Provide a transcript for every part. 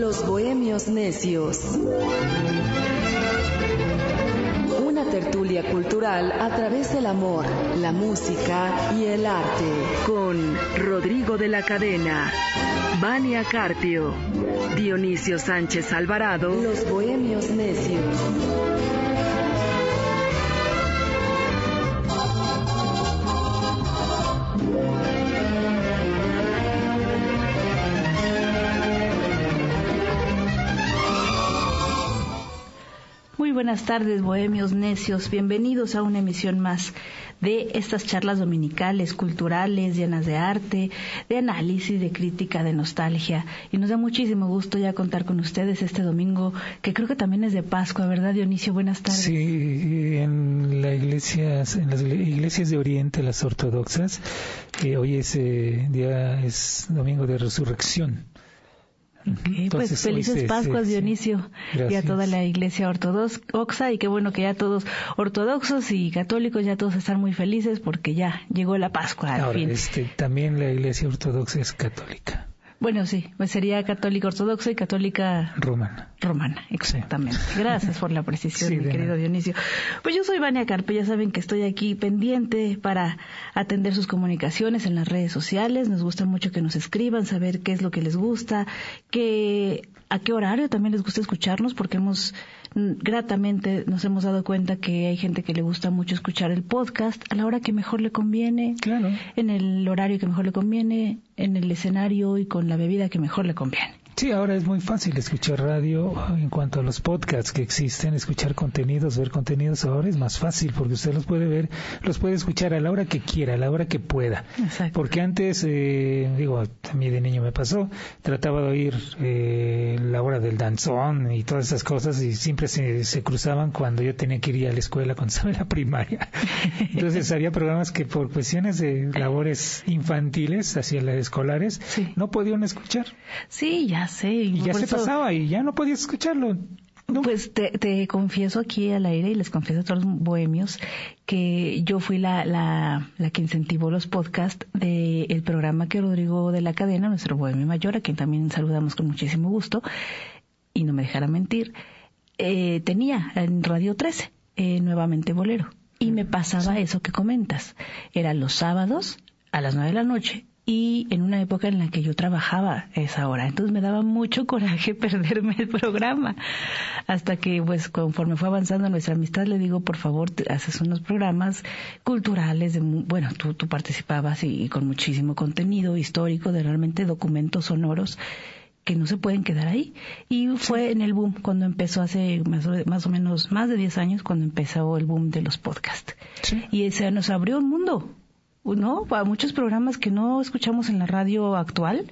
Los Bohemios Necios. Una tertulia cultural a través del amor, la música y el arte. Con Rodrigo de la Cadena, Vania Carpio, Dionisio Sánchez Alvarado. Los Bohemios Necios. Buenas tardes, bohemios necios. Bienvenidos a una emisión más de estas charlas dominicales, culturales, llenas de arte, de análisis, de crítica, de nostalgia. Y nos da muchísimo gusto ya contar con ustedes este domingo, que creo que también es de Pascua, ¿verdad, Dionisio? Buenas tardes. Sí, en, las iglesias de Oriente, las ortodoxas, eh, hoy ese día es domingo de resurrección pues felices Pascuas, Dionisio, y a toda la Iglesia Ortodoxa, y qué bueno que ya todos ortodoxos y católicos ya todos están muy felices porque ya llegó la Pascua. Ahora, Este, también la Iglesia Ortodoxa es católica. Bueno, sí, pues sería católica ortodoxa y católica romana. Romana, exactamente. Gracias por la precisión, mi querido Dionisio. Pues yo soy Vania Carpe, ya saben que estoy aquí pendiente para atender sus comunicaciones en las redes sociales. Nos gusta mucho que nos escriban, saber qué es lo que les gusta, qué, a qué horario también les gusta escucharnos, porque hemos gratamente nos hemos dado cuenta que hay gente que le gusta mucho escuchar el podcast a la hora que mejor le conviene, claro. en el horario que mejor le conviene, en el escenario y con la bebida que mejor le conviene. Sí, ahora es muy fácil escuchar radio en cuanto a los podcasts que existen, escuchar contenidos, ver contenidos ahora es más fácil porque usted los puede ver, los puede escuchar a la hora que quiera, a la hora que pueda. Exacto. Porque antes, eh, digo, a mí de niño me pasó, trataba de oír eh, la hora del danzón y todas esas cosas y siempre se, se cruzaban cuando yo tenía que ir a la escuela cuando estaba en la primaria. Entonces había programas que por cuestiones de labores infantiles, hacia las escolares, no podían escuchar. Sí, ya y ya se pasaba y ya no podías escucharlo. Pues te, confieso aquí al aire y les confieso a todos los bohemios que yo fui la, la, la que incentivó los podcasts del programa que Rodrigo de la cadena, nuestro bohemio mayor, a quien también saludamos con muchísimo gusto, y no me dejara mentir, eh, tenía en Radio 13 eh, nuevamente Bolero. Y me pasaba eso que comentas. Era los sábados a las nueve de la noche y en una época en la que yo trabajaba esa hora. Entonces me daba mucho coraje perderme el programa. Hasta que, pues, conforme fue avanzando nuestra amistad, le digo, por favor, haces unos programas culturales. De, bueno, tú, tú participabas y, con muchísimo contenido histórico, de realmente documentos sonoros que no se pueden quedar ahí. Y fue en el boom, cuando empezó hace más, más o menos más de 10 años, cuando empezó el boom de los podcasts. Y se nos abrió un mundo ¿no? Para muchos programas que no escuchamos en la radio actual,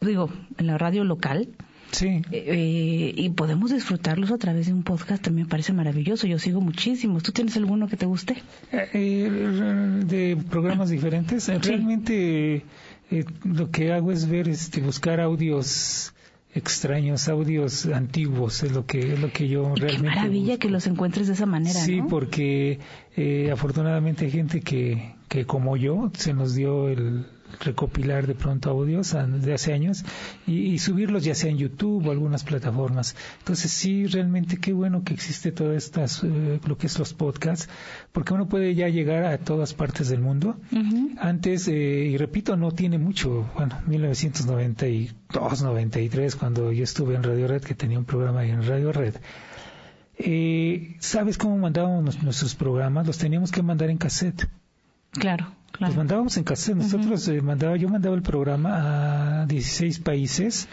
digo, en la radio local. Sí. Eh, y podemos disfrutarlos a través de un podcast, también me parece maravilloso. Yo sigo muchísimos. ¿Tú tienes alguno que te guste? Eh, eh, de programas diferentes. Realmente lo que hago es ver, este, buscar audios extraños, audios antiguos, es lo que es lo que yo realmente. Qué maravilla que los encuentres de esa manera. Sí, porque eh, afortunadamente hay gente que, que como yo se nos dio el, recopilar de pronto audios de hace años y, subirlos ya sea en YouTube o algunas plataformas. Entonces sí, realmente qué bueno que existe todo estas, eh, lo que es los podcasts, porque uno puede ya llegar a todas partes del mundo. Antes, eh, y repito, no tiene mucho, bueno, 1992, 93, cuando yo estuve en Radio Red, que tenía un programa en Radio Red. Eh, ¿Sabes cómo mandábamos nuestros programas? Los teníamos que mandar en cassette. Claro. Los mandábamos en cassette. Nosotros eh, mandaba, yo mandaba el programa a 16 países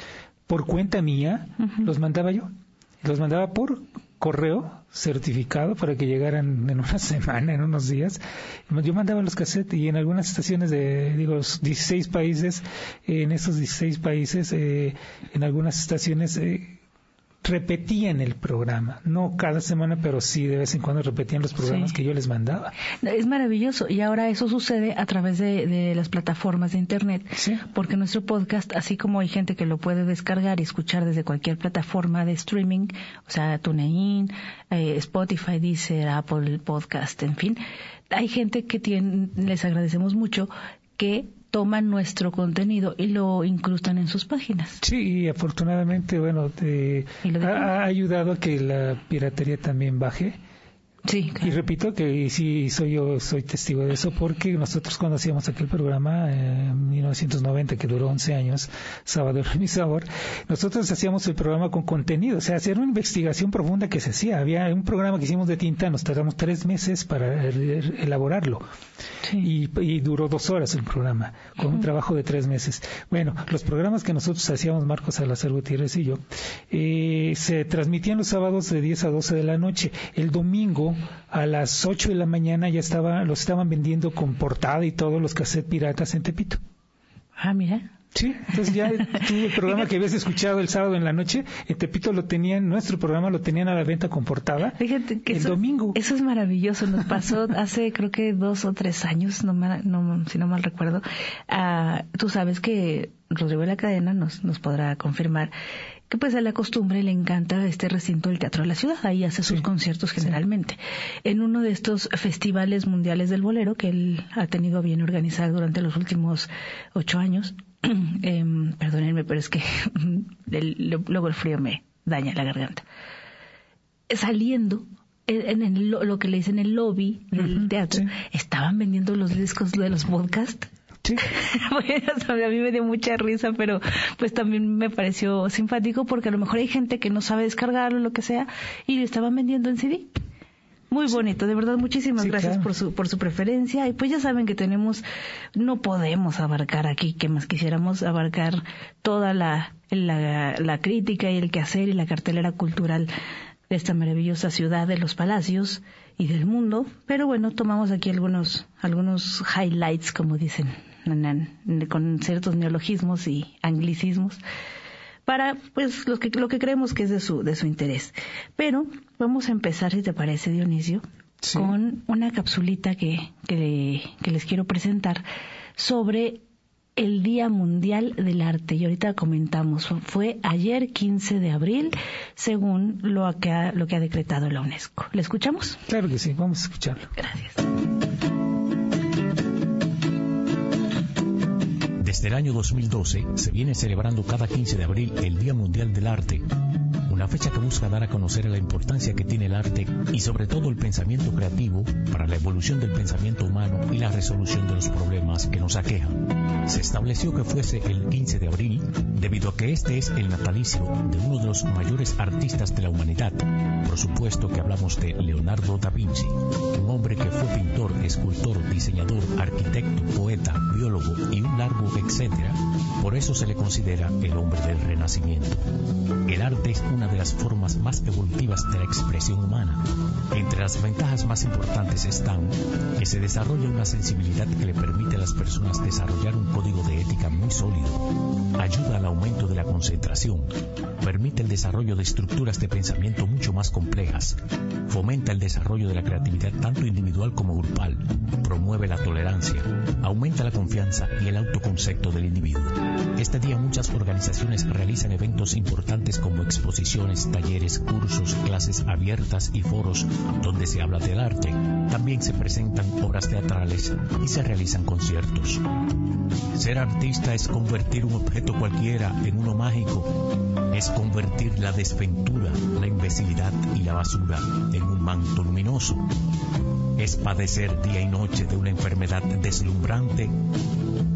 por cuenta mía. Los mandaba yo. Los mandaba por correo certificado para que llegaran en una semana, en unos días. Yo mandaba los cassettes y en algunas estaciones de, digo, 16 países, en esos 16 países, eh, en algunas estaciones, eh, repetían el programa, no cada semana, pero sí de vez en cuando repetían los programas que yo les mandaba. Es maravilloso. Y ahora eso sucede a través de, las plataformas de Internet, porque nuestro podcast, así como hay gente que lo puede descargar y escuchar desde cualquier plataforma de streaming, o sea, TuneIn, eh, Spotify, Deezer, Apple Podcast, en fin, hay gente que tiene, les agradecemos mucho, que toman nuestro contenido y lo incrustan en sus páginas. Sí, y afortunadamente, bueno, ha, ayudado a que la piratería también baje Sí, Y repito que sí soy yo soy testigo de eso porque nosotros cuando hacíamos aquel programa en 1990 que duró 11 años, Sábado sabor, nosotros hacíamos el programa con contenido, o sea, hacer una investigación profunda que se hacía. Había un programa que hicimos de tinta, nos tardamos tres meses para elaborarlo y, duró dos horas el programa con un trabajo de tres meses. Bueno, los programas que nosotros hacíamos, Marcos Salazar Gutiérrez y yo, eh, se transmitían los sábados de 10 a 12 de la noche. El domingo a las 8 de la mañana ya estaba, los estaban vendiendo con portada y todos los cassettes piratas en Tepito. Ah, mira. Sí, entonces ya el programa que habías escuchado el sábado en la noche, en Tepito lo tenían, nuestro programa lo tenían a la venta con portada Fíjate que el domingo. Eso es maravilloso, nos pasó hace creo que dos o tres años, no, no si no mal recuerdo. Ah, tú sabes que Rodrigo de la Cadena nos, nos podrá confirmar que pues a la costumbre le encanta este recinto del Teatro de la Ciudad, ahí hace sus conciertos generalmente. En uno de estos festivales mundiales del bolero que él ha tenido bien organizar durante los últimos ocho años, eh, perdónenme, pero es que luego el frío me daña la garganta. Saliendo, en, lo, que le dicen el lobby del teatro, estaban vendiendo los discos de los podcasts bueno, a mí me dio mucha risa, pero pues también me pareció simpático porque a lo mejor hay gente que no sabe descargarlo o lo que sea y lo estaban vendiendo en CD. Muy bonito, de verdad, muchísimas gracias por su por su preferencia. Y pues ya saben que tenemos, no podemos abarcar aquí, que más quisiéramos abarcar toda la, la, la crítica y el quehacer y la cartelera cultural de esta maravillosa ciudad de los palacios y del mundo. Pero bueno, tomamos aquí algunos, algunos highlights, como dicen con ciertos neologismos y anglicismos para pues lo que lo que creemos que es de su de su interés. Pero vamos a empezar si te parece Dionisio con una capsulita que, que, que les quiero presentar sobre el Día Mundial del Arte. Y ahorita comentamos, fue ayer 15 de abril, según lo que ha, lo que ha decretado la UNESCO. ¿Le escuchamos? Claro que sí, vamos a escucharlo. Gracias. Desde el año 2012 se viene celebrando cada 15 de abril el Día Mundial del Arte, una fecha que busca dar a conocer la importancia que tiene el arte y sobre todo el pensamiento creativo para la evolución del pensamiento humano y la resolución de los problemas que nos aquejan. Se estableció que fuese el 15 de abril debido a que este es el natalicio de uno de los mayores artistas de la humanidad. Por supuesto que hablamos de Leonardo da Vinci, un hombre que fue pintor, escultor, diseñador, arquitecto, poeta, biólogo y un largo etcétera. Por eso se le considera el hombre del Renacimiento. El arte es una de las formas más evolutivas de la expresión humana. Entre las ventajas más importantes están que se desarrolla una sensibilidad que le permite a las personas desarrollar un código de ética muy sólido, ayuda al aumento de la concentración, permite el desarrollo de estructuras de pensamiento mucho más complejas, fomenta el desarrollo de la creatividad tanto individual como grupal, promueve la tolerancia, aumenta la confianza y el autoconcepto del individuo. Este día muchas organizaciones realizan eventos importantes como exposiciones talleres, cursos, clases abiertas y foros donde se habla del arte. También se presentan obras teatrales y se realizan conciertos. Ser artista es convertir un objeto cualquiera en uno mágico. Es convertir la desventura, la imbecilidad y la basura en un manto luminoso. Es padecer día y noche de una enfermedad deslumbrante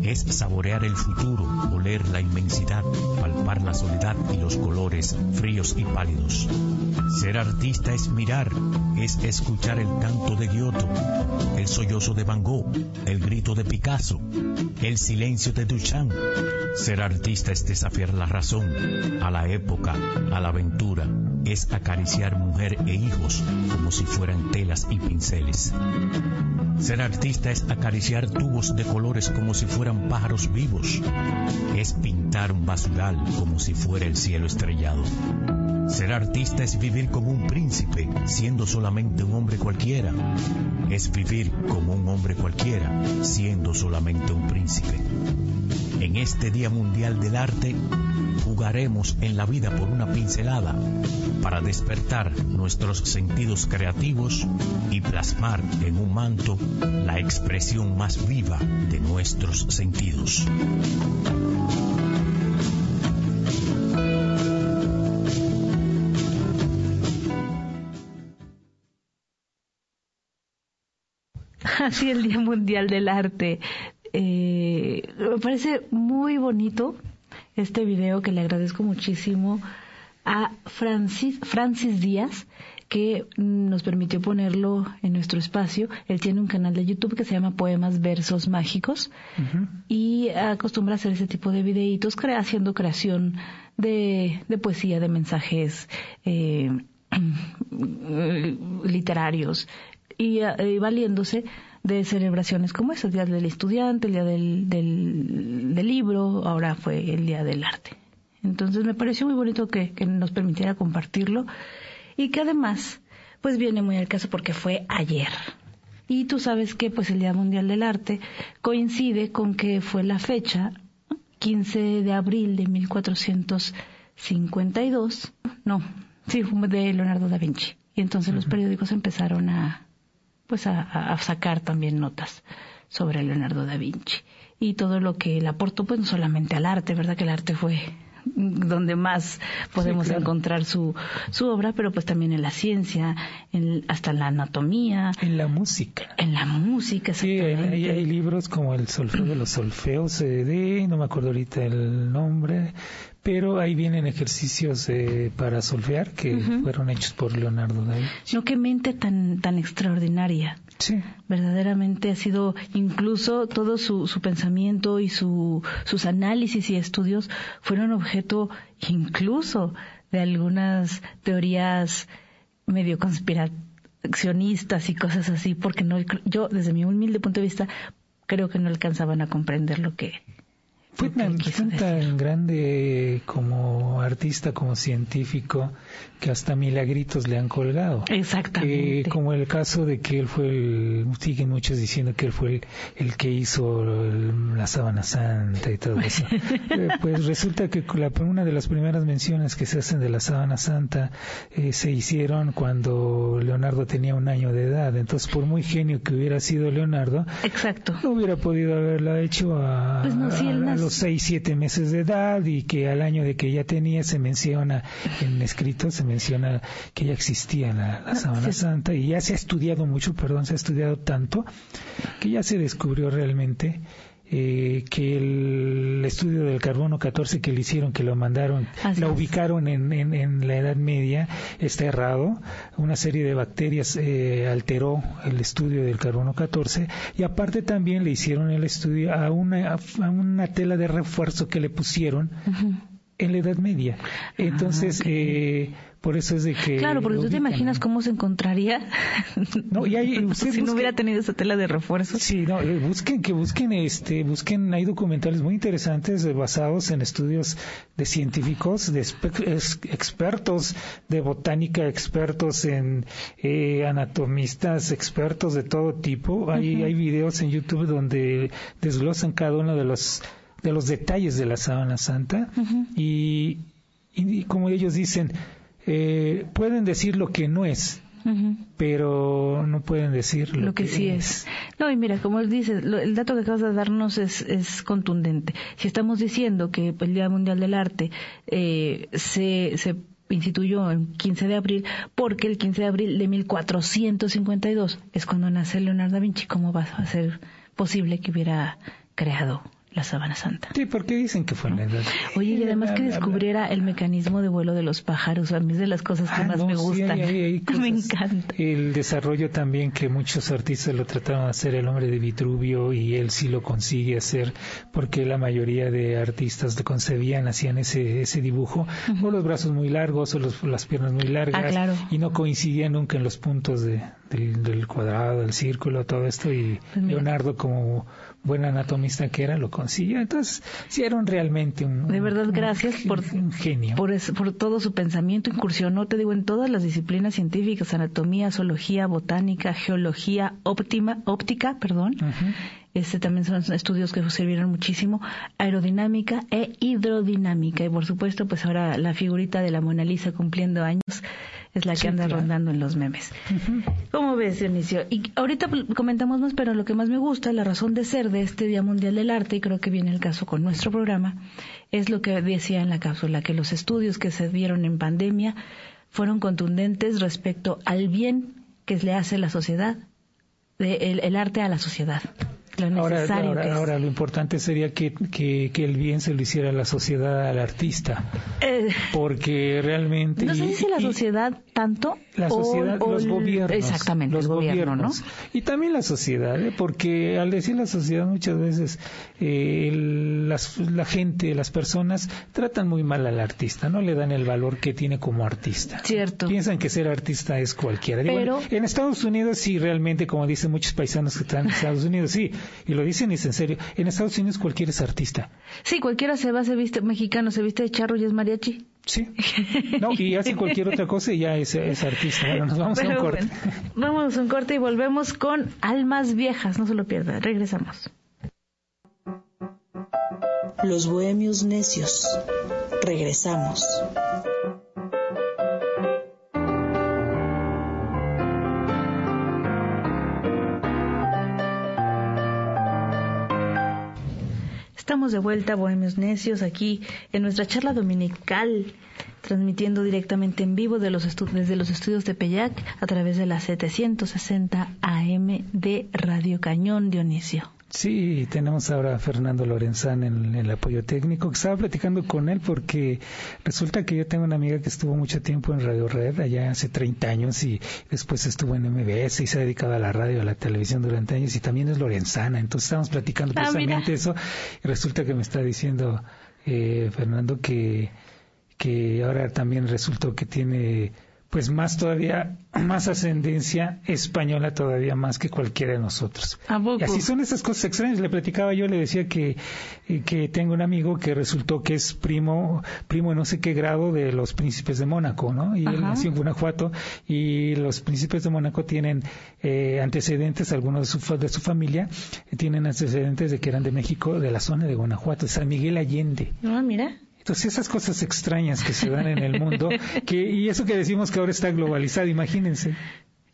es saborear el futuro, oler la inmensidad, palpar la soledad y los colores fríos y pálidos. Ser artista es mirar, es escuchar el canto de Giotto, el sollozo de Van Gogh, el grito de Picasso, el silencio de Duchamp. Ser artista es desafiar la razón, a la época, a la aventura, es acariciar mujer e hijos como si fueran telas y pinceles. Ser artista es acariciar tubos de colores como si fueran pájaros vivos. Es pintar un basural como si fuera el cielo estrellado. Ser artista es vivir como un príncipe, siendo solamente un hombre cualquiera. Es vivir como un hombre cualquiera, siendo solamente un príncipe. En este Día Mundial del Arte, jugaremos en la vida por una pincelada para despertar nuestros sentidos creativos y plasmar en un manto la expresión más viva de nuestros sentidos. Así el Día Mundial del Arte. Eh, me parece muy bonito este video que le agradezco muchísimo a Francis, Francis Díaz, que nos permitió ponerlo en nuestro espacio. Él tiene un canal de YouTube que se llama Poemas Versos Mágicos y acostumbra a hacer ese tipo de videitos haciendo creación de, poesía, de mensajes eh, literarios y, y valiéndose de celebraciones como esas, el Día del Estudiante, el Día del, del, Libro, ahora fue el Día del Arte. Entonces me pareció muy bonito que, que, nos permitiera compartirlo y que además pues viene muy al caso porque fue ayer. Y tú sabes que pues el Día Mundial del Arte coincide con que fue la fecha 15 de abril de 1452, no, sí, fue de Leonardo da Vinci. Y entonces los periódicos empezaron a, pues a, sacar también notas sobre Leonardo da Vinci y todo lo que le aportó pues no solamente al arte, ¿verdad? Que el arte fue donde más podemos encontrar su, su obra, pero pues también en la ciencia, en, hasta en la anatomía. En la música. En la música, Sí, hay, hay, libros como El solfeo de los solfeos eh, de, no me acuerdo ahorita el nombre, pero ahí vienen ejercicios eh, para solfear que fueron hechos por Leonardo da Vinci. No, qué mente tan, tan extraordinaria. Sí. Verdaderamente ha sido incluso todo su, su pensamiento y su, sus análisis y estudios fueron objeto incluso de algunas teorías medio conspiracionistas y cosas así, porque no, yo desde mi humilde punto de vista creo que no alcanzaban a comprender lo que fue tan, grande como artista, como científico, que hasta milagritos le han colgado. Exactamente. Eh, como el caso de que él fue, el, siguen muchos diciendo que él fue el, que hizo la sábana santa y todo eso. Eh, pues resulta que la, una de las primeras menciones que se hacen de la sábana santa eh, se hicieron cuando Leonardo tenía un año de edad. Entonces, por muy genio que hubiera sido Leonardo, Exacto. no hubiera podido haberla hecho a, pues no, si a, a los seis, siete meses de edad y que al año de que ya tenía se menciona en escrito, se menciona que ya existía la, la sábana santa y ya se ha estudiado mucho, perdón, se ha estudiado tanto que ya se descubrió realmente eh, que el estudio del carbono 14 que le hicieron, que lo mandaron, Así lo es. ubicaron en, en, en la Edad Media, está errado. Una serie de bacterias eh, alteró el estudio del carbono 14 y aparte también le hicieron el estudio a una, a una tela de refuerzo que le pusieron. En la Edad Media. Entonces, ok. eh, por eso es de que... Claro, porque tú te imaginas cómo se encontraría No, y hay- si no hubiera tenido esa tela de refuerzo. Sí, no, eh, busquen, que busquen, este, busquen, hay documentales muy interesantes eh, basados en estudios de científicos, de expertos de botánica, expertos en eh, anatomistas, expertos de todo tipo. Hay, hay videos en YouTube donde desglosan cada uno de los de los detalles de la sábana santa y, y- y como ellos dicen, eh, pueden decir lo que no es, pero no pueden decir lo, lo que sí es. No, y mira, como él dice, lo- el dato que acabas de darnos es, es contundente. Si estamos diciendo que el Día Mundial del Arte eh, se, se instituyó el 15 de abril, porque el 15 de abril de 1452 es cuando nace Leonardo da Vinci, ¿cómo va a ser posible que hubiera creado la sábana santa? Sí, porque dicen que fue edad. Oye, y además que descubriera el mecanismo de vuelo de los pájaros, a mí es de las cosas que Ah, más no, me sí, gustan. hay- hay- hay me encanta. El desarrollo también que muchos artistas lo trataron de hacer, el hombre de Vitruvio, y él sí lo consigue hacer, porque la mayoría de artistas lo concebían, hacían ese, ese dibujo, o los brazos muy largos, o los- las piernas muy largas, Ah, claro. y no coincidían nunca en los puntos de, del, del cuadrado, del círculo, todo esto, y Pues. Leonardo, como buen anatomista que era, lo, consiguió. Entonces, sí era realmente un... De verdad, gracias por, un genio. Por, por todo su pensamiento, incursionó, te digo, en todas las disciplinas científicas, anatomía, zoología, botánica, geología, óptima, óptica, perdón. Este también son estudios que sirvieron muchísimo, aerodinámica e hidrodinámica. Y por supuesto, pues ahora la figurita de la Mona Lisa cumpliendo años es la que anda rondando en los memes. ¿Cómo ves, Dionisio? Y ahorita comentamos más, pero lo que más me gusta, la razón de ser de este Día Mundial del Arte, y creo que viene el caso con nuestro programa, es lo que decía en la cápsula, que los estudios que se dieron en pandemia fueron contundentes respecto al bien que le hace la sociedad, el arte a la sociedad ahora, ahora, lo importante sería que, que, el bien se lo hiciera la sociedad al artista. Eh, porque realmente... No sé si la sociedad tanto... La sociedad, los gobiernos. Exactamente, los gobiernos. ¿no? Y también la sociedad, ¿eh? porque al decir la sociedad muchas veces eh, la gente, las personas tratan muy mal al artista, no le dan el valor que tiene como artista. Cierto. Piensan que ser artista es cualquiera. Pero... en Estados Unidos sí, realmente, como dicen muchos paisanos que están en Estados Unidos, sí, y lo dicen y es en serio, en Estados Unidos cualquiera es artista. Sí, cualquiera se va, se viste mexicano, se viste de charro y es mariachi. Sí. No, y hace cualquier otra cosa y ya es, artista. Bueno, nos vamos a un corte. vamos a un corte y volvemos con Almas Viejas. No se lo pierda. Regresamos. Los bohemios necios. Regresamos. De vuelta, Bohemios Necios, aquí en nuestra charla dominical, transmitiendo directamente en vivo de los desde los estudios de Peyac a través de la 760 AM de Radio Cañón Dionisio. Sí, tenemos ahora a Fernando Lorenzán en, el apoyo técnico. Estaba platicando con él porque resulta que yo tengo una amiga que estuvo mucho tiempo en Radio Red, allá hace 30 años, y después estuvo en MBS y se ha dedicado a la radio, a la televisión durante años, y también es Lorenzana. Entonces estábamos platicando ah, precisamente eso, y resulta que me está diciendo eh, Fernando que, que ahora también resultó que tiene pues más todavía, más ascendencia española todavía más que cualquiera de nosotros. Y así son esas cosas extrañas. Le platicaba yo, le decía que, eh, que tengo un amigo que resultó que es primo, primo no sé qué grado de los príncipes de Mónaco, ¿no? Y él nació en Guanajuato y los príncipes de Mónaco tienen eh, antecedentes, algunos de su, de su familia, tienen antecedentes de que eran de México, de la zona de Guanajuato, San Miguel Allende. Ah, mira. Entonces esas cosas extrañas que se dan en el mundo, que, y eso que decimos que ahora está globalizado, imagínense.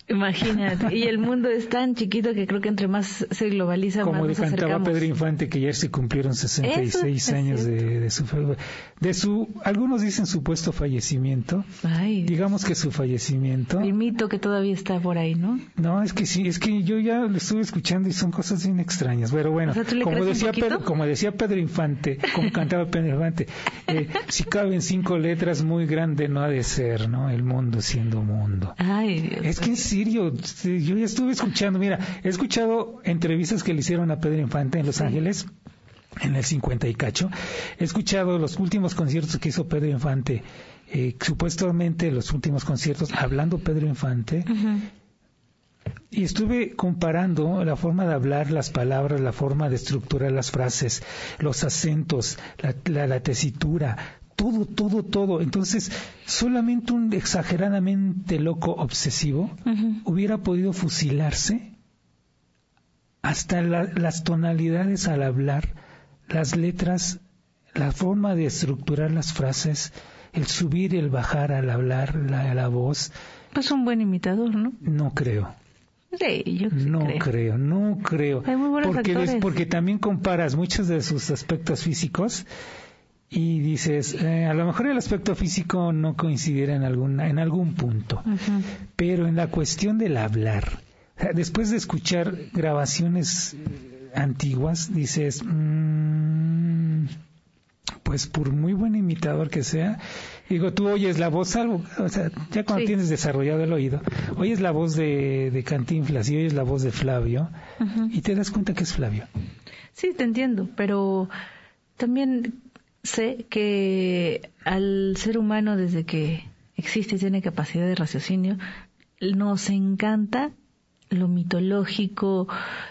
Imagínate, y el mundo es tan chiquito que creo que entre más se globaliza, Como más nos cantaba Pedro Infante, que ayer se cumplieron 66 años de, de, su de su, algunos dicen supuesto fallecimiento. digamos que su fallecimiento. El mito que todavía está por ahí, ¿no? No, es que sí, es que yo ya lo estuve escuchando y son cosas bien extrañas. Pero bueno, como decía Pedro, como decía Pedro Infante, como cantaba Pedro Infante, eh, si caben cinco letras muy grande no ha de ser, ¿no? El mundo siendo mundo. Ay, es que sí yo ya estuve escuchando, mira, he escuchado entrevistas que le hicieron a Pedro Infante en Los Ángeles en el 50 y cacho. He escuchado los últimos conciertos que hizo Pedro Infante, eh, supuestamente los últimos conciertos, hablando Pedro Infante, y estuve comparando la forma de hablar las palabras, la forma de estructurar las frases, los acentos, la tesitura, todo, todo, todo. Entonces, solamente un exageradamente loco obsesivo hubiera podido fusilarse hasta las tonalidades al hablar, las letras, la forma de estructurar las frases, el subir y el bajar al hablar, la, la voz. Pues un buen imitador, ¿no? No creo. Sí, yo no creo. no creo. Hay muy buenos porque, porque también comparas muchos de sus aspectos físicos y dices, eh, a lo mejor el aspecto físico no coincidiera en, alguna, en algún punto, pero en la cuestión del hablar, después de escuchar grabaciones antiguas, dices, mm, pues por muy buen imitador que sea, digo, tú oyes la voz, algo, o sea, ya cuando tienes desarrollado el oído, oyes la voz de, de Cantinflas y oyes la voz de Flavio y te das cuenta que es Flavio. Sí, te entiendo, pero también sé que al ser humano desde que existe y tiene capacidad de raciocinio, nos encanta lo mitológico,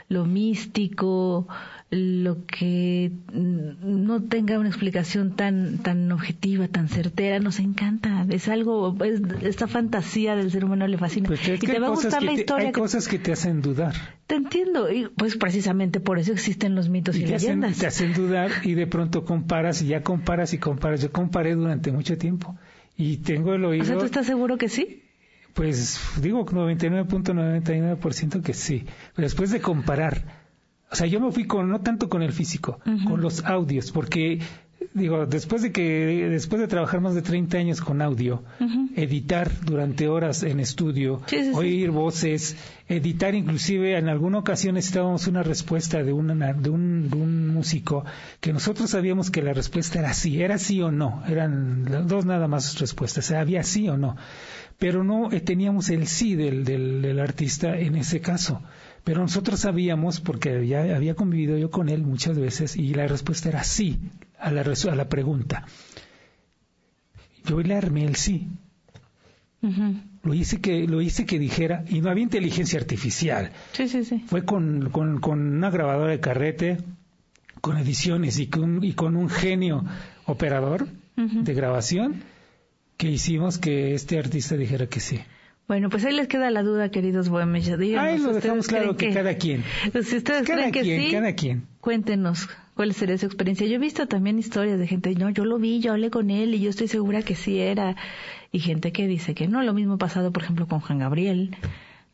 lo místico, lo que no tenga una explicación tan tan objetiva, tan certera, nos encanta. Es algo, es, esta fantasía del ser humano le fascina. Pues y te va a gustar la historia. Hay cosas que te hacen dudar. Te entiendo, y pues precisamente por eso existen los mitos y, leyendas. te hacen dudar y de pronto comparas y ya comparas y comparas. Yo comparé durante mucho tiempo y tengo el oído. O sea, ¿tú estás seguro que sí? Pues digo 99.99% que sí. Pero después de comparar o sea, yo me fui con, no tanto con el físico, con los audios, porque digo, después de que, después de trabajar más de 30 años con audio, editar durante horas en estudio, oír voces, editar inclusive en alguna ocasión necesitábamos una respuesta de, una, de, un, de un músico que nosotros sabíamos que la respuesta era sí, era sí o no, eran dos nada más respuestas, había sí o no, pero no eh, teníamos el sí del, del, del artista en ese caso. Pero nosotros sabíamos, porque ya había convivido yo con él muchas veces, y la respuesta era sí a la, a la pregunta. Yo le armé el sí. Lo hice que lo hice que dijera y no había inteligencia artificial. Sí, sí, sí. Fue con, con, con una grabadora de carrete, con ediciones y con, y con un genio operador de grabación que hicimos que este artista dijera que sí. Bueno, pues ahí les queda la duda, queridos bohemios. Ahí lo dejamos claro que, cada quien. Si ustedes creen que sí, cada quien. cuéntenos cuál sería su experiencia. Yo he visto también historias de gente, no, yo lo vi, yo hablé con él y yo estoy segura que sí era. Y gente que dice que no. Lo mismo pasado, por ejemplo, con Juan Gabriel.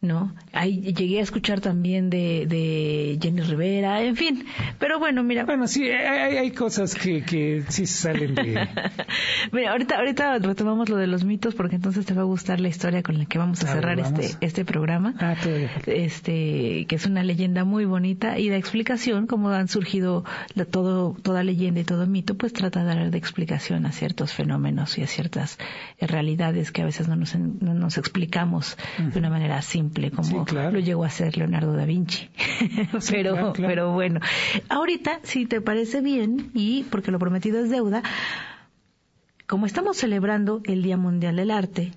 ¿No? Ahí llegué a escuchar también de, de Jenny Rivera, en fin. Pero bueno, mira. Bueno, sí, hay, hay cosas que, que sí salen de. mira, ahorita, ahorita retomamos lo de los mitos porque entonces te va a gustar la historia con la que vamos a cerrar este, este programa. Ah, este, que es una leyenda muy bonita y la explicación, como han surgido todo, toda leyenda y todo mito, pues trata de dar de explicación a ciertos fenómenos y a ciertas realidades que a veces no nos, no nos explicamos de una manera simple como lo llegó a hacer Leonardo da Vinci. pero, pero bueno, ahorita, si te parece bien, y porque lo prometido es deuda, como estamos celebrando el Día Mundial del Arte,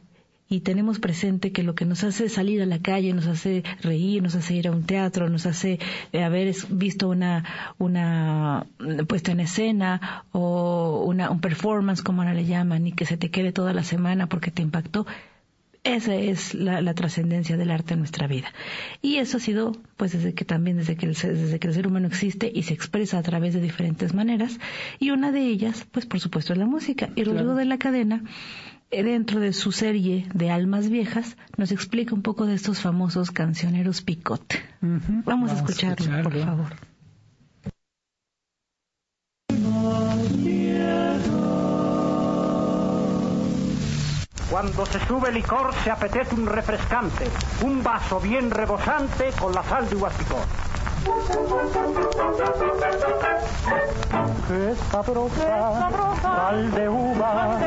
y tenemos presente que lo que nos hace salir a la calle, nos hace reír, nos hace ir a un teatro, nos hace eh, haber visto una, una puesta en escena o una, un performance, como ahora le llaman, y que se te quede toda la semana porque te impactó, esa es la, trascendencia del arte en nuestra vida. Y eso ha sido, pues, desde que también, desde que, el, desde que el ser humano existe y se expresa a través de diferentes maneras. Y una de ellas, pues, por supuesto, es la música. Y Rodrigo de la Cadena, eh, dentro de su serie de Almas Viejas, nos explica un poco de estos famosos cancioneros Picot. Vamos, a escucharlo, por favor. Cuando se sube licor se apetece un refrescante, un vaso bien rebosante con la sal de Huasticor. Qué sabrosa, sal de uva,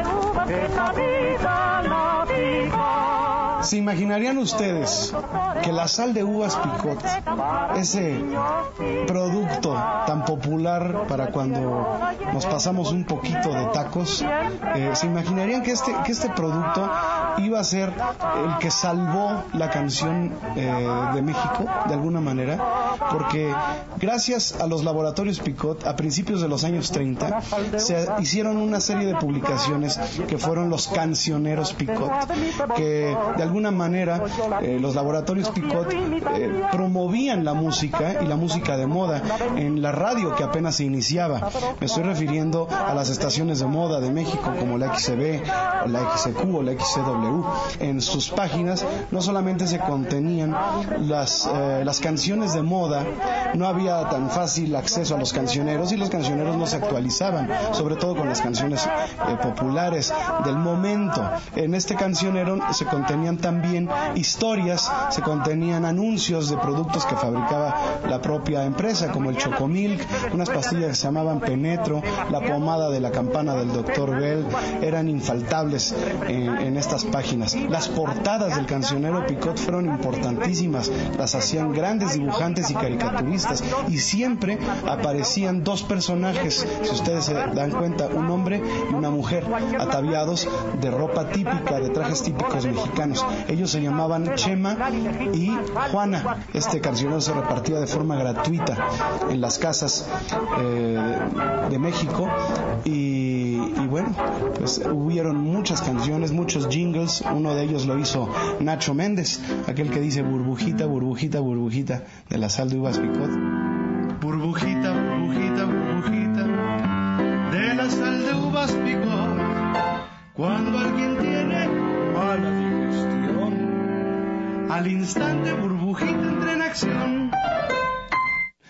qué sabida la ¿Se imaginarían ustedes que la sal de uvas picot, ese producto tan popular para cuando nos pasamos un poquito de tacos, eh, se imaginarían que este, que este producto iba a ser el que salvó la canción eh, de México de alguna manera? Porque gracias a los laboratorios Picot, a principios de los años 30, se hicieron una serie de publicaciones que fueron los cancioneros Picot, que alguna manera eh, los laboratorios Picot eh, promovían la música y la música de moda en la radio que apenas se iniciaba. Me estoy refiriendo a las estaciones de moda de México como la XCB, la XCQ o la XCW. En sus páginas no solamente se contenían las, eh, las canciones de moda, no había tan fácil acceso a los cancioneros y los cancioneros no se actualizaban, sobre todo con las canciones populares del momento. En este cancionero se contenían también historias, se contenían anuncios de productos que fabricaba la propia empresa, como el Chocomilk, unas pastillas que se llamaban Penetro, la pomada de la campana del Dr. Bell, eran infaltables en, estas páginas. Las portadas del cancionero Picot fueron importantísimas, las hacían grandes dibujantes y caricaturistas y siempre aparecían dos personajes, si ustedes se dan cuenta, un hombre y una mujer ataviados de ropa típica, de trajes típicos mexicanos. Ellos se llamaban Chema y Juana. Este cancionero se repartía de forma gratuita en las casas eh, de México y, bueno, pues hubieron muchas canciones, muchos jingles. Uno de ellos lo hizo Nacho Méndez, aquel que dice burbujita, burbujita, burbujita de la sal de uvas picot. Burbujita, burbujita, burbujita de la sal de uvas picot. Cuando alguien tiene mala al instante burbujita entra en acción.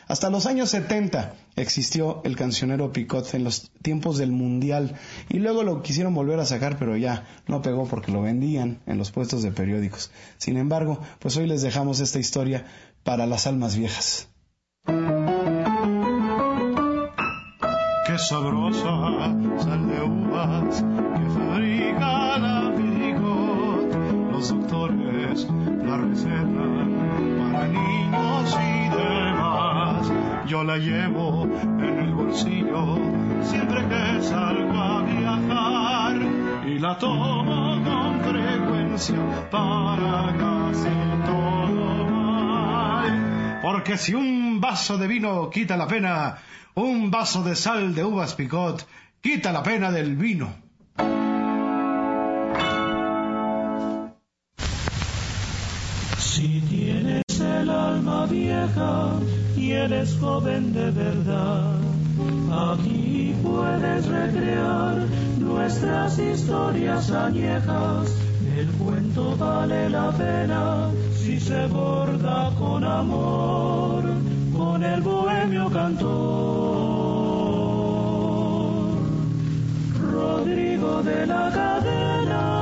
Hasta los años 70 existió el cancionero Picot en los tiempos del Mundial y luego lo quisieron volver a sacar pero ya no pegó porque lo vendían en los puestos de periódicos. Sin embargo, pues hoy les dejamos esta historia para las almas viejas. Qué sabrosa sal de uvas que fabrica la. Los doctores la recetan para niños y demás. Yo la llevo en el bolsillo siempre que salgo a viajar y la tomo con frecuencia para casi todo mal. Porque si un vaso de vino quita la pena, un vaso de sal de uvas picot quita la pena del vino. Si tienes el alma vieja y eres joven de verdad, aquí puedes recrear nuestras historias añejas. El cuento vale la pena si se borda con amor, con el bohemio cantor. Rodrigo de la Cadena.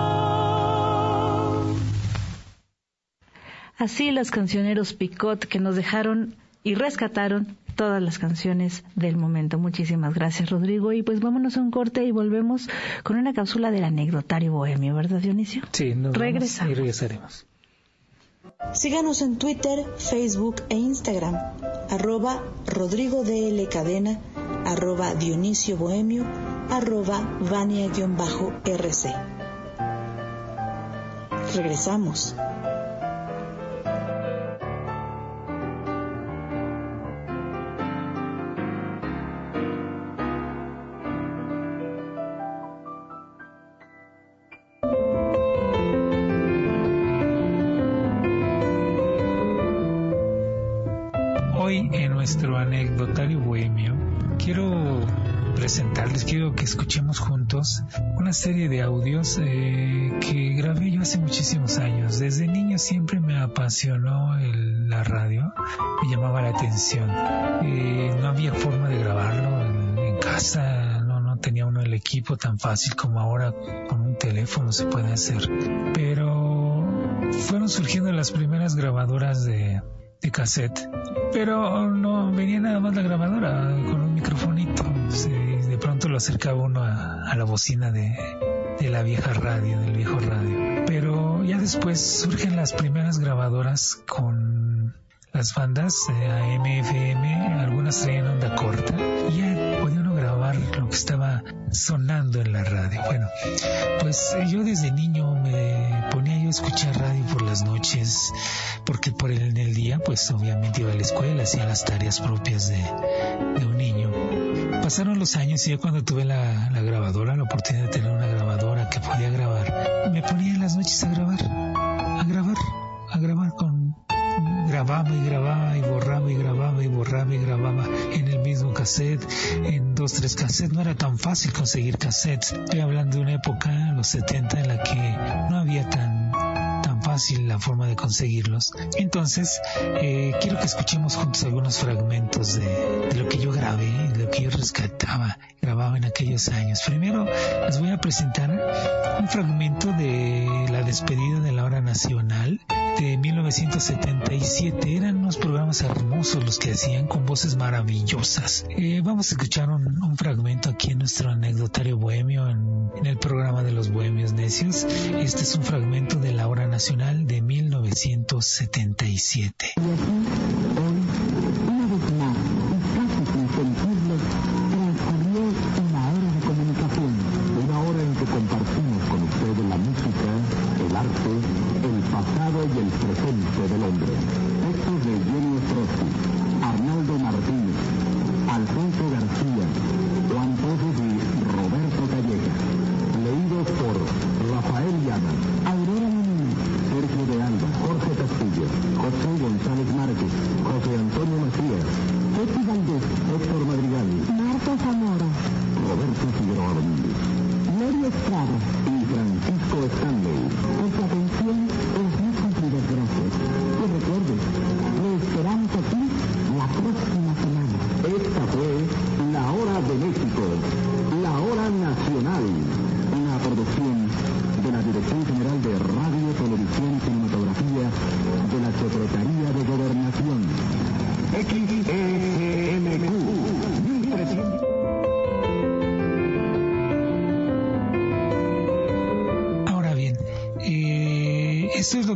Así los cancioneros Picot que nos dejaron y rescataron todas las canciones del momento. Muchísimas gracias, Rodrigo. Y pues vámonos a un corte y volvemos con una cápsula del anecdotario bohemio, ¿verdad, Dionisio? Sí, nos vamos Regresamos. y regresaremos. Síganos en Twitter, Facebook e Instagram, arroba Rodrigo DL Cadena, arroba Dionisio Bohemio, arroba Vania-RC. Regresamos. El- la radio, me llamaba la atención. Eh, no había forma de grabarlo en, en casa, no, no tenía uno el equipo tan fácil como ahora con un teléfono se puede hacer. Pero fueron surgiendo las primeras grabadoras de, de cassette pero no venía nada más la grabadora con un microfonito. De pronto lo acercaba uno a, a la bocina de, de la vieja radio, del viejo radio. Pero ya después surgen las primeras grabadoras con las bandas de AM, FM, algunas traían onda corta y ya podía uno grabar lo que estaba sonando en la radio. Bueno, pues eh, yo desde niño me ponía yo a escuchar radio por las noches, porque por el, en el día, pues obviamente iba a la escuela, hacía las tareas propias de, un niño. Pasaron los años y yo cuando tuve la, la grabadora, la oportunidad de tener una grabadora me ponía en las noches a grabar, a grabar, a grabar con grababa y grababa y borraba y grababa y borraba y grababa en el mismo cassette, en dos, tres cassettes. No era tan fácil conseguir cassettes. Estoy hablando de una época, los 70, en la que no había tan fácil la forma de conseguirlos. Entonces, eh, quiero que escuchemos juntos algunos fragmentos de, de lo que yo grabé, de lo que yo rescataba, grababa en aquellos años. Primero, les voy a presentar un fragmento de la despedida de la hora nacional 1977. Eran unos programas hermosos los que hacían con voces maravillosas. Eh, vamos a escuchar un, fragmento aquí en nuestro anecdotario bohemio en, en el programa de los bohemios necios. Este es un fragmento de la hora nacional de 1977.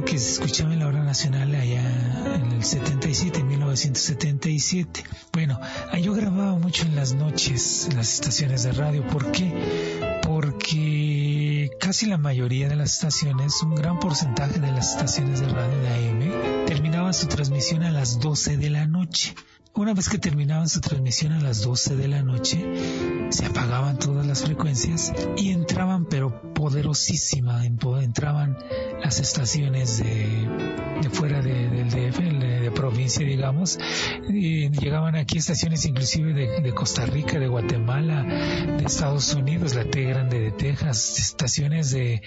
Que se escuchaba en la hora nacional allá en el 77, en 1977. Bueno, yo grababa mucho en las noches en las estaciones de radio. ¿Por qué? Porque casi la mayoría de las estaciones, un gran porcentaje de las estaciones de radio de AM, terminaban su transmisión a las 12 de la noche. Una vez que terminaban su transmisión a las 12 de la noche, se apagaban todas las frecuencias y entraban, pero poderosísima, entraban las estaciones de, fuera de, del DF, de, provincia, digamos, y llegaban aquí estaciones inclusive de, Costa Rica, de Guatemala, de Estados Unidos, la T Grande de Texas, estaciones de,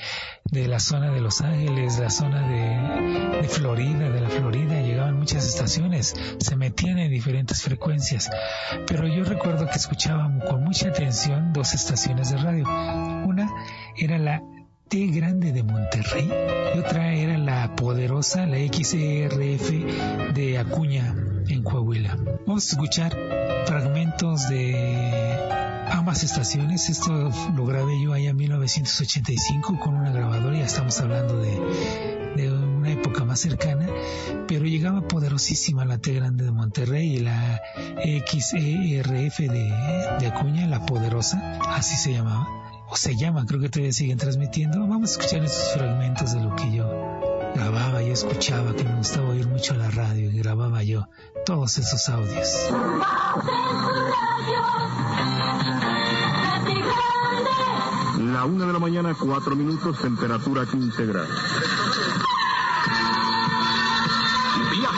de la zona de Los Ángeles, la zona de, Florida, de la Florida, llegaban muchas estaciones, se metían en diferentes frecuencias, pero yo recuerdo que escuchaba con mucha atención dos estaciones de radio. Una era la T grande de Monterrey y otra era la poderosa, la XERF de Acuña en Coahuila. Vamos a escuchar fragmentos de ambas estaciones. Esto lo grabé yo allá en 1985 con una grabadora, ya estamos hablando de, de una época más cercana, pero llegaba poderosísima la T grande de Monterrey y la XERF de, de Acuña, la poderosa, así se llamaba o se llama, creo que todavía siguen transmitiendo. Vamos a escuchar esos fragmentos de lo que yo grababa, yo escuchaba, que me gustaba oír mucho la radio y grababa yo todos esos audios. La una de la mañana, cuatro minutos, temperatura 15 grados.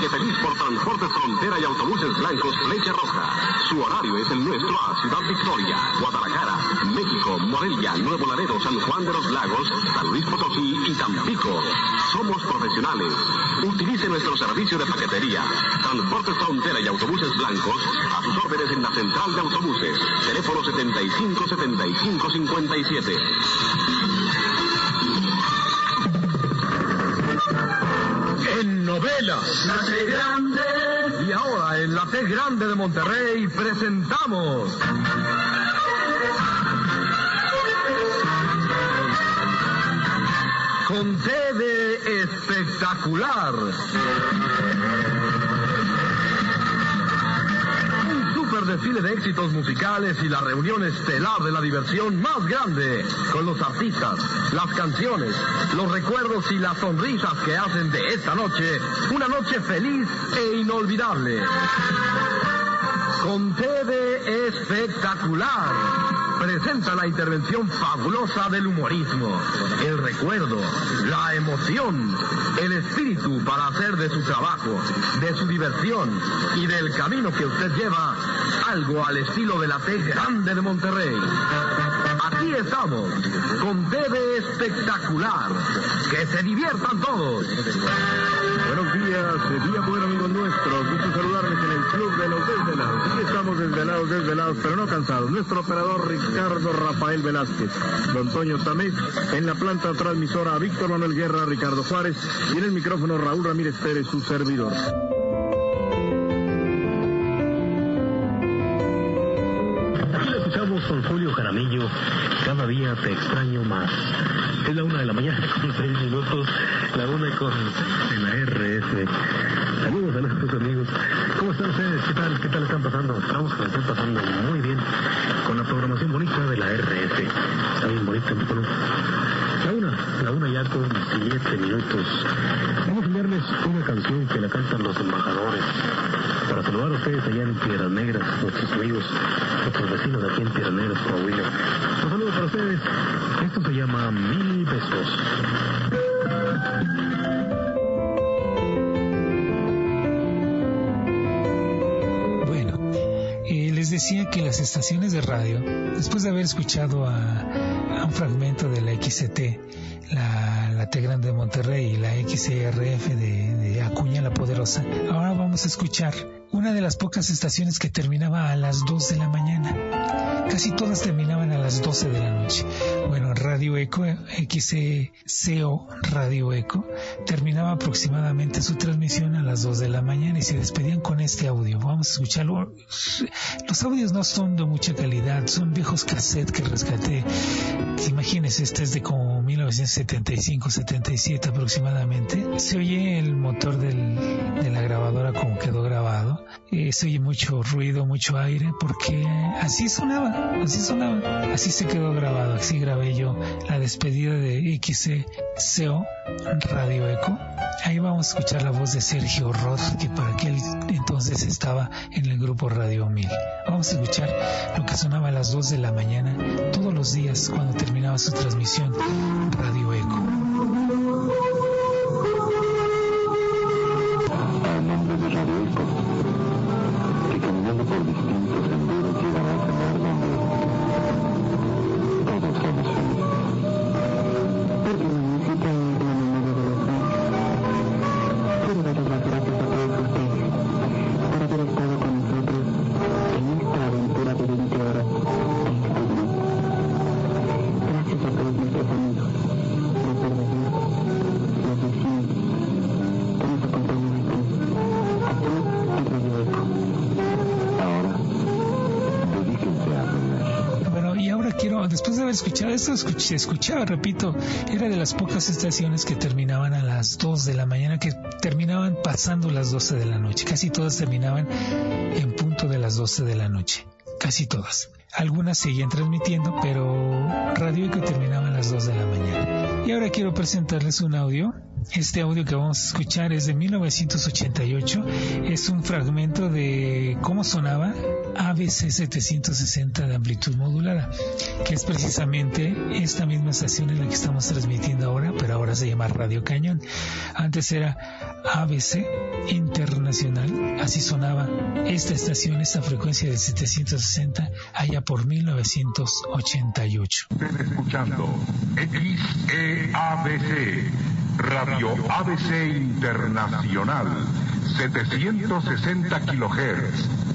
Viaje feliz por Transportes Frontera y Autobuses Blancos Flecha Roja. Su horario es el nuestro a Ciudad Victoria, Guadalajara, México, Morelia, Nuevo Laredo, San Juan de los Lagos, San Luis Potosí y Tampico. Somos profesionales. Utilice nuestro servicio de paquetería. Transportes Frontera y Autobuses Blancos a sus órdenes en la central de autobuses. Teléfono 75 75 57. La T Grande. Y ahora en la T Grande de Monterrey presentamos. Con T de espectacular. Desfile de éxitos musicales y la reunión estelar de la diversión más grande. Con los artistas, las canciones, los recuerdos y las sonrisas que hacen de esta noche una noche feliz e inolvidable. Con T de espectacular presenta la intervención fabulosa del humorismo, el recuerdo, la emoción, el espíritu para hacer de su trabajo, de su diversión y del camino que usted lleva algo al estilo de la T grande de Monterrey. Aquí estamos, con TV espectacular. Que se diviertan todos. Buenos días, día bueno amigos nuestros. Gusto saludarles en el Club de los Desvelados. Aquí estamos desvelados, desvelados, pero no cansados. Nuestro operador Ricardo Rafael Velázquez, don Toño Tamés, en la planta transmisora Víctor Manuel Guerra, Ricardo Juárez y en el micrófono Raúl Ramírez Pérez, su servidor. Con Julio Jaramillo, cada día te extraño más. Es la una de la mañana con seis minutos, la una con en la RS. Saludos a nuestros amigos. ¿Cómo están ustedes? ¿Qué tal? ¿Qué tal están pasando? Estamos que la pasando muy bien con la programación bonita de la RS. Está bien bonita, ¿no? La una, la una ya con siete minutos. Vamos a enviarles una canción que la cantan los embajadores. Saludar a ustedes allá en Piedras Negras, nuestros amigos, nuestros vecinos de aquí en Piedras Negras, Coahuila. Un saludo para ustedes. Esto se llama Mil Besos. Bueno, eh, les decía que las estaciones de radio, después de haber escuchado a, un fragmento de la XCT, la, la T Grande de Monterrey y la XRF de, de Acuña la Poderosa, ahora vamos a escuchar una de las pocas estaciones que terminaba a las 2 de la mañana. Casi todas terminaban a las 12 de la noche. Bueno, Radio Eco, XCO Radio Eco, terminaba aproximadamente su transmisión a las 2 de la mañana y se despedían con este audio. Vamos a escucharlo. Los audios no son de mucha calidad, son viejos cassettes que rescaté. Imagínense, este es de como 1975-77 aproximadamente. Se oye el motor del, de la grabadora como quedó grabado eh, se oye mucho ruido, mucho aire, porque así sonaba, así sonaba, así se quedó grabado, así grabé yo la despedida de XCO Radio Eco. Ahí vamos a escuchar la voz de Sergio Roth, que para aquel entonces estaba en el grupo Radio 1000. Vamos a escuchar lo que sonaba a las 2 de la mañana todos los días cuando terminaba su transmisión Radio Eco. Se escuchaba, repito, era de las pocas estaciones que terminaban a las 2 de la mañana, que terminaban pasando las 12 de la noche. Casi todas terminaban en punto de las 12 de la noche. Casi todas. Algunas seguían transmitiendo, pero Radio que terminaba a las 2 de la mañana. Y ahora quiero presentarles un audio. Este audio que vamos a escuchar es de 1988. Es un fragmento de cómo sonaba ABC 760 de amplitud modulada, que es precisamente esta misma estación en la que estamos transmitiendo ahora, pero ahora se llama Radio Cañón. Antes era ABC Internacional, así sonaba esta estación, esta frecuencia de 760 allá por 1988. Estén escuchando XEABC, Radio ABC Internacional, 760 kilohertz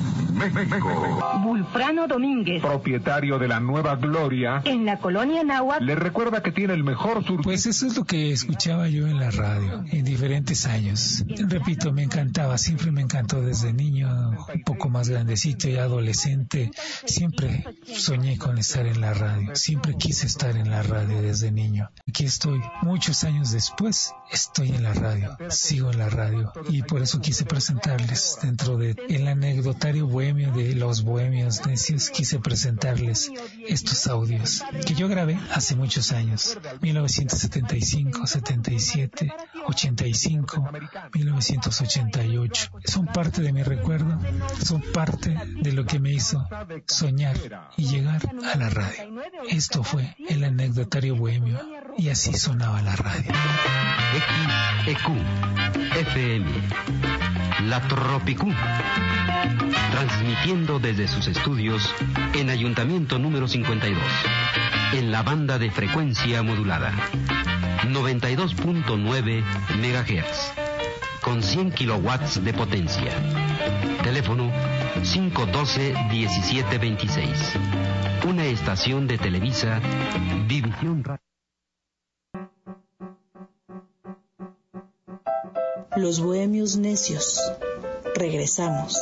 México. Bulfrano Domínguez, propietario de la Nueva Gloria, en la colonia Nahuatl, le recuerda que tiene el mejor sur. Pues eso es lo que escuchaba yo en la radio en diferentes años. Repito, me encantaba, siempre me encantó desde niño, un poco más grandecito y adolescente. Siempre soñé con estar en la radio, siempre quise estar en la radio desde niño. Aquí estoy, muchos años después, estoy en la radio, sigo en la radio y por eso quise presentarles dentro de el anecdotario bohemio de los bohemios necios quise presentarles estos audios que yo grabé hace muchos años, 1975, 77, 85, 1988. Son parte de mi recuerdo, son parte de lo que me hizo soñar y llegar a la radio. Esto fue el anecdotario bohemio y así sonaba la radio. XEQ, FM, la Tropicú transmitiendo desde sus estudios en Ayuntamiento número 52, en la banda de frecuencia modulada, 92.9 MHz, con 100 kilowatts de potencia. Teléfono 512-1726. Una estación de Televisa, División Los Bohemios Necios. Regresamos.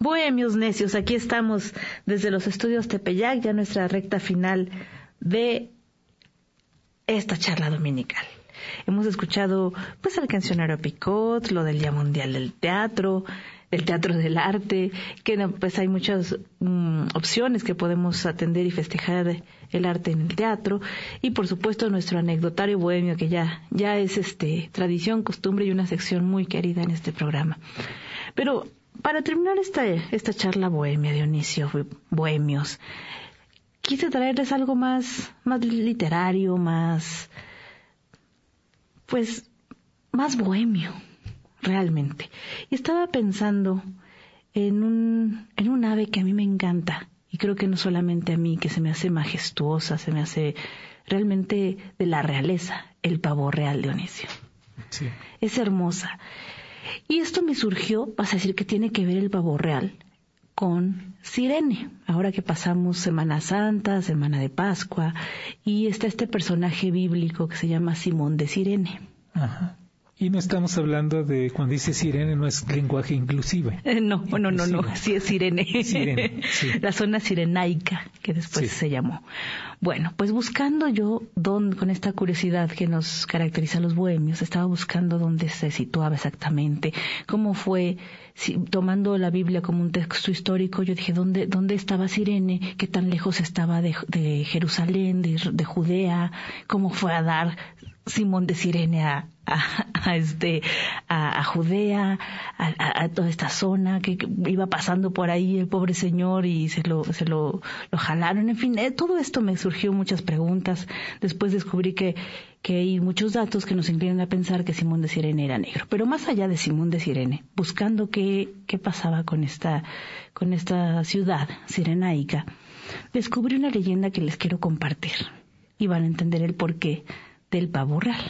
Bohemios necios, aquí estamos desde los estudios Tepeyac, ya nuestra recta final de esta charla dominical. Hemos escuchado pues al cancionero Picot, lo del Día Mundial del Teatro, del Teatro del Arte, que pues hay muchas mm, opciones que podemos atender y festejar el arte en el teatro y por supuesto nuestro anecdotario bohemio que ya ya es este tradición, costumbre y una sección muy querida en este programa. Pero para terminar esta, esta charla bohemia, Dionisio, bohemios, quise traerles algo más, más literario, más, pues, más bohemio, realmente. Y estaba pensando en un, en un ave que a mí me encanta, y creo que no solamente a mí, que se me hace majestuosa, se me hace realmente de la realeza, el pavo real, Dionisio. Sí. Es hermosa. Y esto me surgió, vas a decir que tiene que ver el pavo real con Sirene. Ahora que pasamos Semana Santa, Semana de Pascua, y está este personaje bíblico que se llama Simón de Sirene. Ajá. Y no estamos hablando de cuando dice sirene, no es lenguaje inclusive. Eh, no, no, no, no, sí es sirene. Sirene, sí. La zona sirenaica, que después Sí. se llamó. Bueno, pues buscando yo, don, con esta curiosidad que nos caracteriza a los bohemios, estaba buscando dónde se situaba exactamente, cómo fue, si- tomando la Biblia como un texto histórico, yo dije, ¿dónde, dónde estaba Sirene? ¿Qué tan lejos estaba de, de Jerusalén, de, de Judea? ¿Cómo fue a dar Simón de Sirene a, este, a, Judea, a, toda esta zona que, que iba pasando por ahí el pobre señor y se lo, se lo, lo jalaron. En fin, eh, todo esto me surgió muchas preguntas. Después descubrí que, que hay muchos datos que nos inclinan a pensar que Simón de Sirene era negro. Pero más allá de Simón de Sirene, buscando qué, qué pasaba con esta, con esta ciudad sirenaica, descubrí una leyenda que les quiero compartir y van a entender el porqué del pavo real.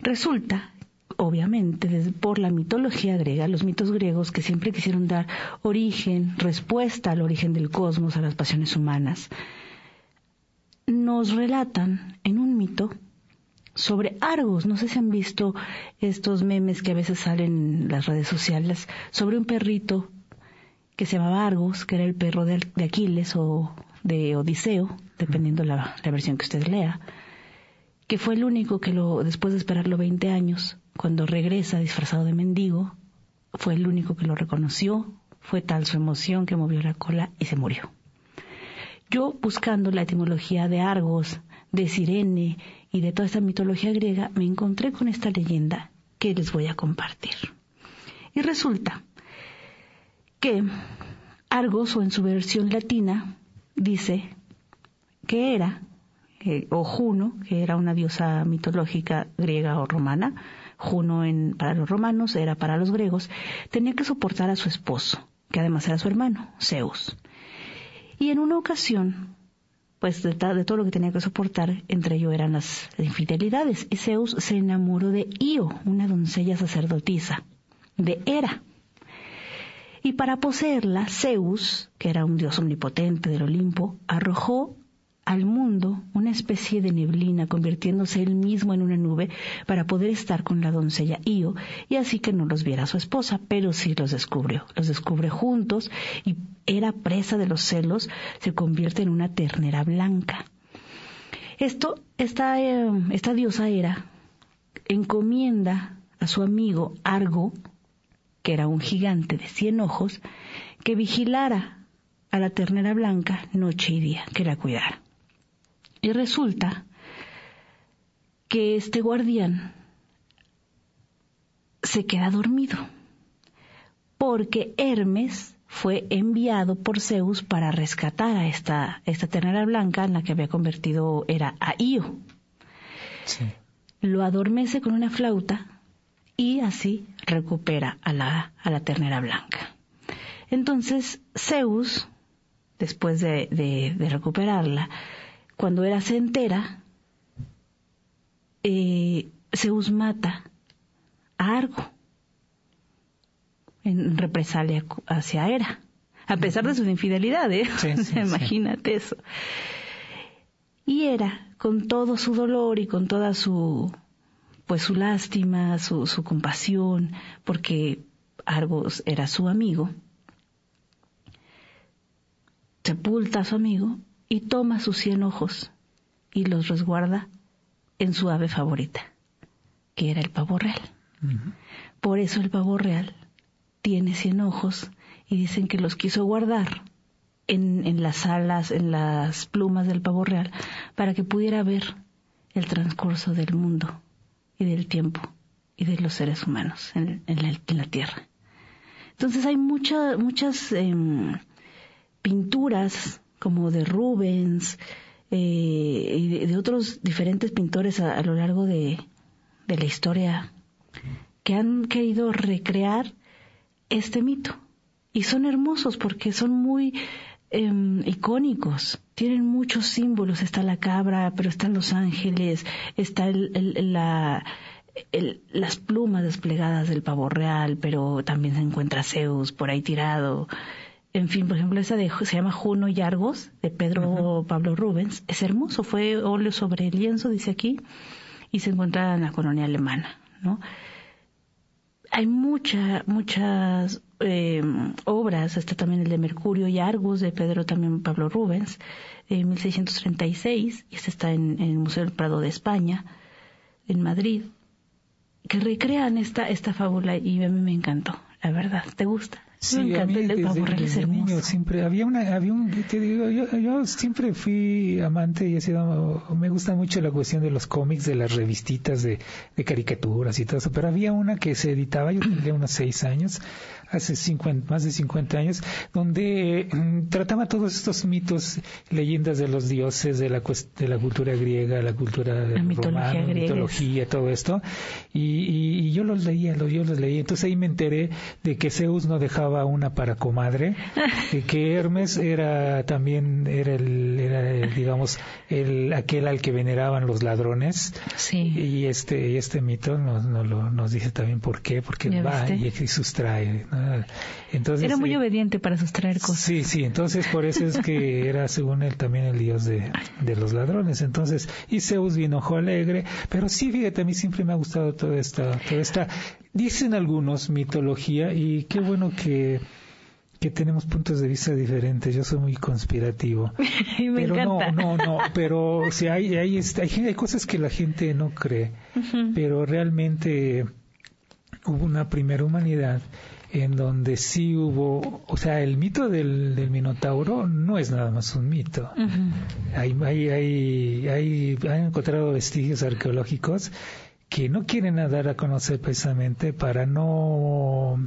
Resulta, obviamente, por la mitología griega, los mitos griegos que siempre quisieron dar origen, respuesta al origen del cosmos, a las pasiones humanas, nos relatan en un mito sobre Argos. No sé si han visto estos memes que a veces salen en las redes sociales sobre un perrito que se llamaba Argos, que era el perro de Aquiles o de Odiseo, dependiendo la, la versión que usted lea, que fue el único que lo, después de esperarlo 20 años, cuando regresa disfrazado de mendigo, fue el único que lo reconoció, fue tal su emoción que movió la cola y se murió. Yo, buscando la etimología de Argos, de Sirene y de toda esta mitología griega, me encontré con esta leyenda que les voy a compartir. Y resulta que Argos, o en su versión latina, dice que era, o Juno, que era una diosa mitológica griega o romana, Juno para los romanos era para los griegos, tenía que soportar a su esposo, que además era su hermano, Zeus. Y en una ocasión, pues de todo lo que tenía que soportar, entre ello eran las infidelidades, y Zeus se enamoró de Io, una doncella sacerdotisa, de Hera. Y para poseerla, Zeus, que era un dios omnipotente del Olimpo, arrojó al mundo una especie de neblina, convirtiéndose él mismo en una nube para poder estar con la doncella Io, y así que no los viera su esposa, pero sí los descubrió. Los descubre juntos y era presa de los celos, se convierte en una ternera blanca. Esto, esta, eh, esta diosa era, encomienda a su amigo Argo, que era un gigante de cien ojos, que vigilara a la ternera blanca noche y día, que la cuidara. Y resulta que este guardián se queda dormido, porque Hermes fue enviado por Zeus para rescatar a esta, esta ternera blanca en la que había convertido era a Io. Lo adormece con una flauta y así recupera a la, a la ternera blanca. Entonces Zeus, después de, de- de recuperarla, cuando era se entera, eh, Zeus mata a Argo en represalia hacia Hera, a pesar de sus infidelidades. Sí, sí, sí. Imagínate eso. Y Hera, con todo su dolor y con toda su pues su lástima, su, su compasión, porque Argos era su amigo, sepulta a su amigo y toma sus cien ojos y los resguarda en su ave favorita, que era el pavo real. Por eso el pavo real tiene cien ojos y dicen que los quiso guardar en, en las alas, en las plumas del pavo real, para que pudiera ver el transcurso del mundo y del tiempo y de los seres humanos en, en la, en la tierra. Entonces hay mucha- muchas em, pinturas como de Rubens eh, y de, otros diferentes pintores a, a lo largo de, de la historia que han querido recrear este mito. Y son hermosos porque son muy em, icónicos. Tienen muchos símbolos. Está la cabra, pero están los ángeles, está el, el- la, el- las plumas desplegadas del pavo real, pero también se encuentra Zeus por ahí tirado. En fin, por ejemplo, esa de, se llama Juno y Argos, de Pedro Pablo Rubens. Es hermoso, fue óleo sobre lienzo, dice aquí, y se encuentra en la colonia alemana, ¿no? Hay mucha, muchas eh, obras, está también el de Mercurio y Argos de Pedro también Pablo Rubens, en 1636, y este está en, en el Museo del Prado de España, en Madrid, que recrean esta, esta fábula y a mí me encantó, la verdad, ¿te gusta? Sí, me el del desde, pavo real, es desde hermoso. niño siempre había una, había un, te digo, yo, yo siempre fui amante y he sido, me gusta mucho la cuestión de los cómics, de las revistitas de, de caricaturas y todo eso, pero había una que se editaba, yo tendría unos seis años, hace 50, más de 50 años, donde mm, trataba todos estos mitos, leyendas de los dioses, de la, de la cultura griega, la cultura La mitología romana, griega. mitología, todo esto, y, y- y yo los leía, los, yo los leía, entonces ahí me enteré de que Zeus no dejaba una para comadre, de que Hermes era también, era el, era el, digamos, el, aquel al que veneraban los ladrones, y este, y este mito nos, nos, nos dice también por qué, porque ¿Ya va viste? y sustrae, ¿no? Entonces, Era muy eh, obediente para sustraer cosas. Sí, sí, entonces por eso es que era según él también el dios de, de los ladrones. Entonces, y Zeus vino ojo alegre, pero sí, fíjate, a mí siempre me ha gustado toda esta, toda esta, dicen algunos mitología y qué bueno que que tenemos puntos de vista diferentes. Yo soy muy conspirativo. Me pero encanta. no, no, no, pero o sea, hay, hay, este, hay, hay cosas que la gente no cree, pero realmente hubo una primera humanidad en donde sí hubo, o sea, el mito del, del Minotauro no es nada más un mito. Hay, hay, hay, hay, han encontrado vestigios arqueológicos que no quieren dar a conocer precisamente para no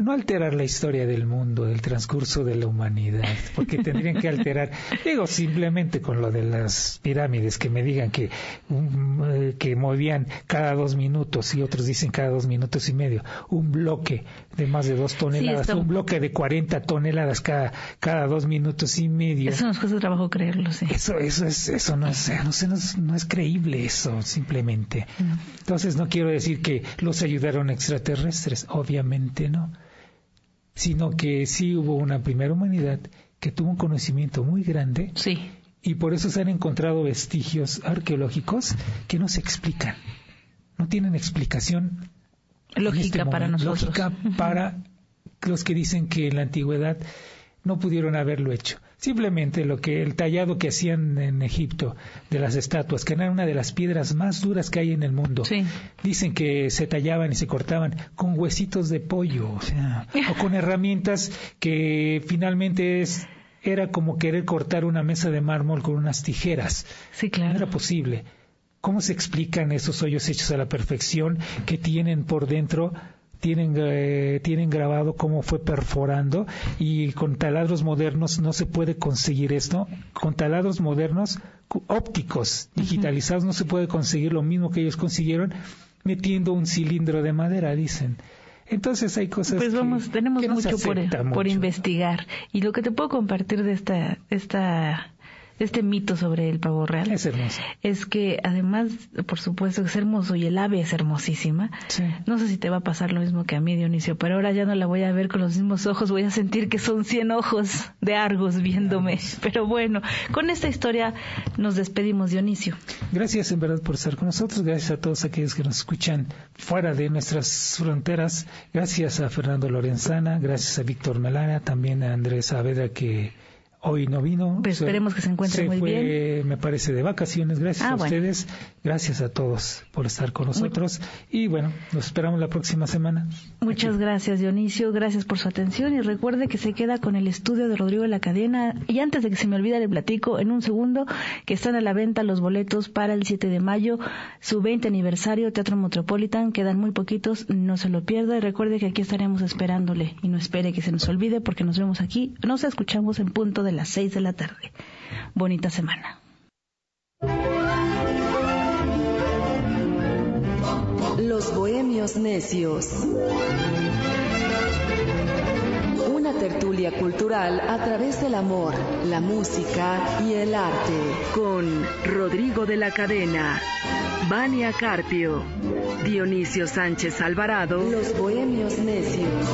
no alterar la historia del mundo, del transcurso de la humanidad, porque tendrían que alterar, digo, simplemente con lo de las pirámides, que me digan que, um, eh, que movían cada dos minutos y otros dicen cada dos minutos y medio, un bloque de más de dos toneladas, un bloque de 40 toneladas cada, cada dos minutos y medio. Eso nos cuesta trabajo creerlo, sí. Eso, eso es, eso no es, no sé, no es, no es creíble eso, simplemente. Entonces no quiero decir que los ayudaron extraterrestres, obviamente no, sino que sí hubo una primera humanidad que tuvo un conocimiento muy grande Sí. y por eso se han encontrado vestigios arqueológicos que no se explican, no tienen explicación Lógica este para momento, nosotros. lógica para los que dicen que en la antigüedad no pudieron haberlo hecho. Simplemente lo que el tallado que hacían en Egipto de las estatuas, que eran una de las piedras más duras que hay en el mundo, dicen que se tallaban y se cortaban con huesitos de pollo, o sea, o con herramientas que finalmente es era como querer cortar una mesa de mármol con unas tijeras. Sí, claro. No era posible. ¿Cómo se explican esos hoyos hechos a la perfección que tienen por dentro? Tienen, eh, tienen grabado cómo fue perforando y con taladros modernos no se puede conseguir esto. Con taladros modernos ópticos digitalizados no se puede conseguir lo mismo que ellos consiguieron metiendo un cilindro de madera, dicen. Entonces hay cosas Pues que- vamos, tenemos que no se mucho por, acepta por mucho. investigar. Y lo que te puedo compartir de esta, esta, este mito sobre el pavo real es, hermoso. es que además, por supuesto, es hermoso y el ave es hermosísima. No sé si te va a pasar lo mismo que a mí, Dionisio, pero ahora ya no la voy a ver con los mismos ojos, voy a sentir que son 100 ojos de Argos viéndome. Pero bueno, con esta historia nos despedimos, Dionisio. Gracias en verdad por estar con nosotros, gracias a todos aquellos que nos escuchan fuera de nuestras fronteras, gracias a Fernando Lorenzana, gracias a Víctor Melara, también a Andrés Saavedra que hoy no vino. Pues esperemos que se encuentre muy fue, bien. Me parece de vacaciones, gracias Ah, a bueno. ustedes, gracias a todos por estar con nosotros y bueno, nos esperamos la próxima semana. Muchas gracias, Dionisio. Gracias por su atención. Y recuerde que se queda con el estudio de Rodrigo de la Cadena. Y antes de que se me olvide, le platico en un segundo que están a la venta los boletos para el 7 de mayo, su 20 aniversario, Teatro Metropolitan. Quedan muy poquitos, no se lo pierda. Y recuerde que aquí estaremos esperándole. Y no espere que se nos olvide porque nos vemos aquí, nos escuchamos en punto de de las 6 de la tarde. Bonita semana. Los Bohemios Necios. Una tertulia cultural a través del amor, la música y el arte. Con Rodrigo de la Cadena, Vania Carpio, Dionisio Sánchez Alvarado. Los Bohemios Necios.